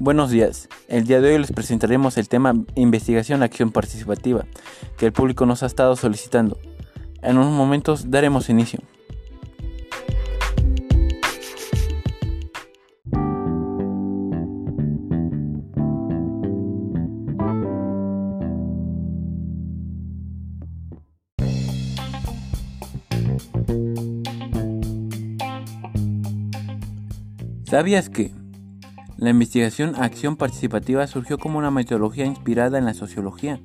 Buenos días. El día de hoy les presentaremos el tema Investigación Acción Participativa, que el público nos ha estado solicitando. En unos momentos daremos inicio. ¿Sabías que la investigación acción participativa surgió como una metodología inspirada en la sociología?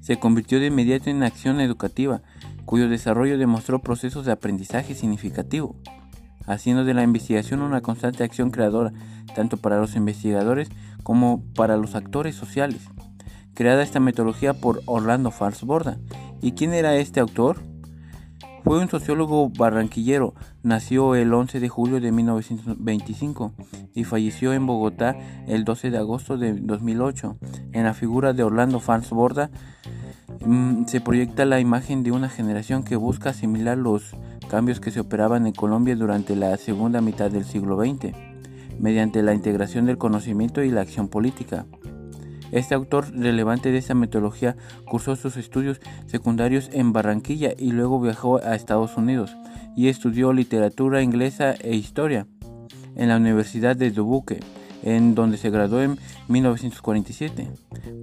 Se convirtió de inmediato en acción educativa, cuyo desarrollo demostró procesos de aprendizaje significativo, haciendo de la investigación una constante acción creadora, tanto para los investigadores como para los actores sociales. Creada esta metodología por Orlando Falsborda. ¿Y quién era este autor? Fue un sociólogo barranquillero, nació el 11 de julio de 1925 y falleció en Bogotá el 12 de agosto de 2008. En la figura de Orlando Fans Borda mm, se proyecta la imagen de una generación que busca asimilar los cambios que se operaban en Colombia durante la segunda mitad del siglo XX, mediante la integración del conocimiento y la acción política. Este autor relevante de esta metodología cursó sus estudios secundarios en Barranquilla y luego viajó a Estados Unidos y estudió literatura inglesa e historia en la Universidad de Dubuque, en donde se graduó en 1947.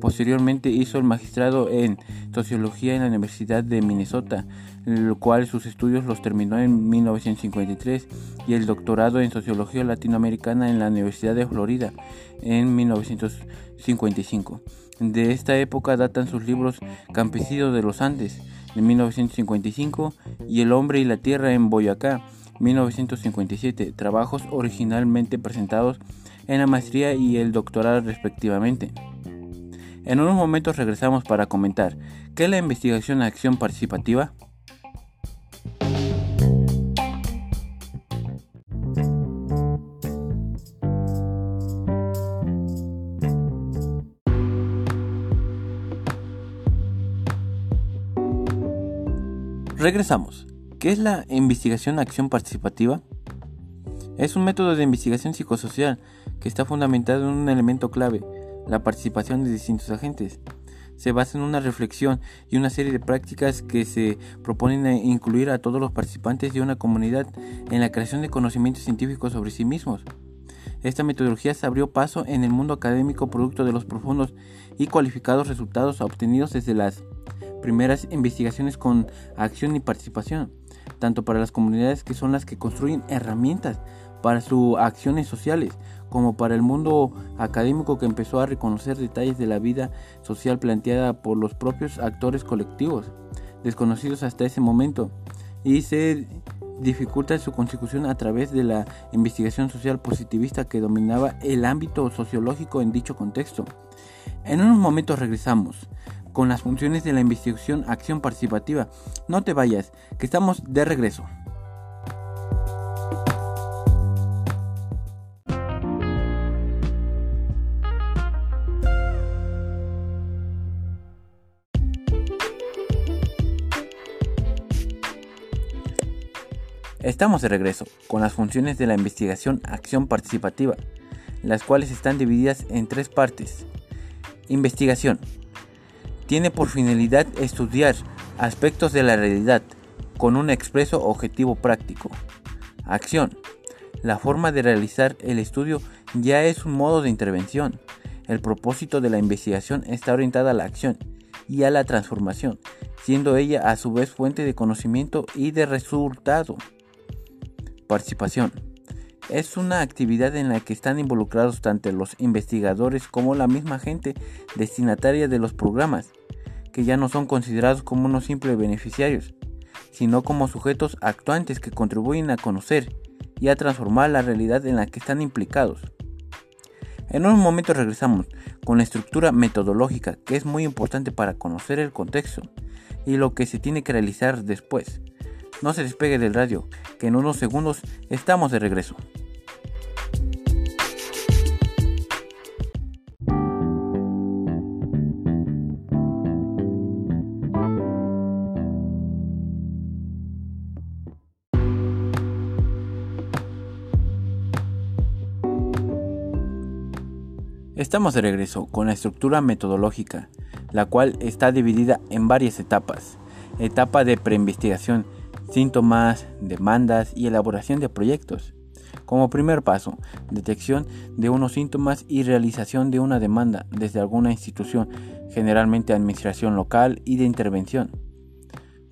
Posteriormente hizo el magistrado en sociología en la Universidad de Minnesota, lo cual sus estudios los terminó en 1953 y el doctorado en sociología latinoamericana en la Universidad de Florida en 1955. De esta época datan sus libros Campesinos de los Andes de 1955 y El hombre y la tierra en Boyacá 1957, trabajos originalmente presentados en la maestría y el doctorado respectivamente. En unos momentos regresamos para comentar qué es la investigación acción participativa. Regresamos. ¿Qué es la investigación acción participativa? Es un método de investigación psicosocial que está fundamentado en un elemento clave, la participación de distintos agentes. Se basa en una reflexión y una serie de prácticas que se proponen incluir a todos los participantes de una comunidad en la creación de conocimientos científicos sobre sí mismos. Esta metodología se abrió paso en el mundo académico producto de los profundos y cualificados resultados obtenidos desde las primeras investigaciones con acción y participación, tanto para las comunidades que son las que construyen herramientas para sus acciones sociales, como para el mundo académico que empezó a reconocer detalles de la vida social planteada por los propios actores colectivos, desconocidos hasta ese momento, y se dificulta su consecución a través de la investigación social positivista que dominaba el ámbito sociológico en dicho contexto. En unos momentos regresamos con las funciones de la investigación acción participativa. No te vayas, que estamos de regreso. Estamos de regreso con las funciones de la investigación acción participativa, las cuales están divididas en tres partes. Investigación, tiene por finalidad estudiar aspectos de la realidad con un expreso objetivo práctico. Acción. La forma de realizar el estudio ya es un modo de intervención. El propósito de la investigación está orientada a la acción y a la transformación, siendo ella a su vez fuente de conocimiento y de resultado. Participación. Es una actividad en la que están involucrados tanto los investigadores como la misma gente destinataria de los programas que ya no son considerados como unos simples beneficiarios, sino como sujetos actuantes que contribuyen a conocer y a transformar la realidad en la que están implicados. En un momento regresamos con la estructura metodológica que es muy importante para conocer el contexto y lo que se tiene que realizar después. No se despegue del radio, que en unos segundos estamos de regreso. Estamos de regreso con la estructura metodológica, la cual está dividida en varias etapas. Etapa de preinvestigación, síntomas, demandas y elaboración de proyectos. Como primer paso, detección de unos síntomas y realización de una demanda desde alguna institución, generalmente administración local y de intervención.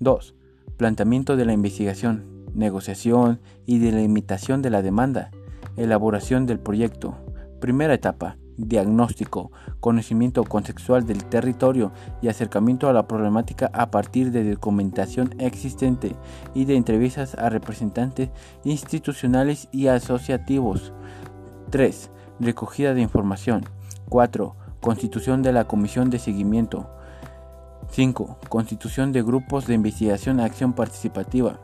2. Planteamiento de la investigación, negociación y delimitación de la demanda, elaboración del proyecto. Primera etapa, diagnóstico, conocimiento contextual del territorio y acercamiento a la problemática a partir de documentación existente y de entrevistas a representantes institucionales y asociativos. 3. Recogida de información. 4. Constitución de la Comisión de Seguimiento. 5. Constitución de grupos de investigación acción participativa.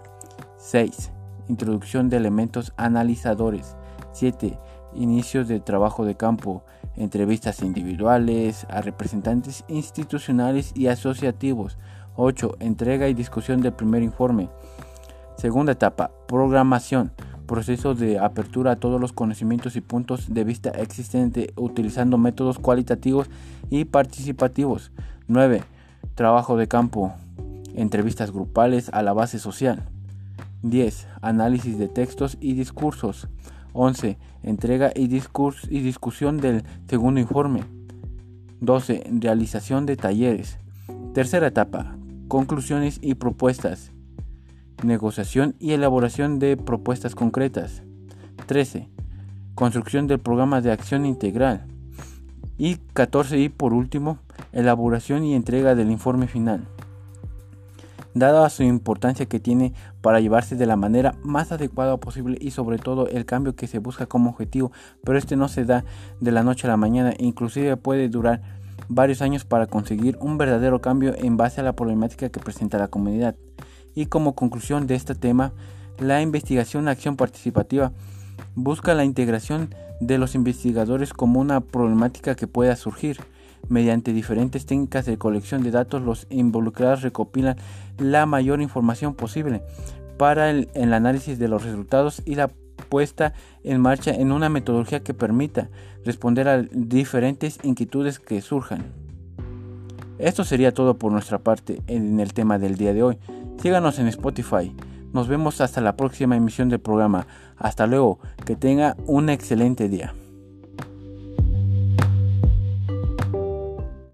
6. Introducción de elementos analizadores. 7. Inicios de trabajo de campo entrevistas individuales a representantes institucionales y asociativos. 8. Entrega y discusión del primer informe. Segunda etapa, programación. Proceso de apertura a todos los conocimientos y puntos de vista existentes utilizando métodos cualitativos y participativos. 9. Trabajo de campo. Entrevistas grupales a la base social. 10. Análisis de textos y discursos. 11. Entrega y, discusión del segundo informe. 12. Realización de talleres. Tercera etapa. Conclusiones y propuestas. Negociación y elaboración de propuestas concretas. 13. Construcción del programa de acción integral. Y 14. Y por último, elaboración y entrega del informe final dada su importancia que tiene para llevarse de la manera más adecuada posible y sobre todo el cambio que se busca como objetivo, pero este no se da de la noche a la mañana, inclusive puede durar varios años para conseguir un verdadero cambio en base a la problemática que presenta la comunidad. Y como conclusión de este tema, la investigación acción participativa busca la integración de los investigadores como una problemática que pueda surgir Mediante diferentes técnicas de colección de datos, los involucrados recopilan la mayor información posible para el, análisis de los resultados y la puesta en marcha en una metodología que permita responder a diferentes inquietudes que surjan. Esto sería todo por nuestra parte en el tema del día de hoy. Síganos en Spotify. Nos vemos hasta la próxima emisión del programa. Hasta luego. Que tenga un excelente día.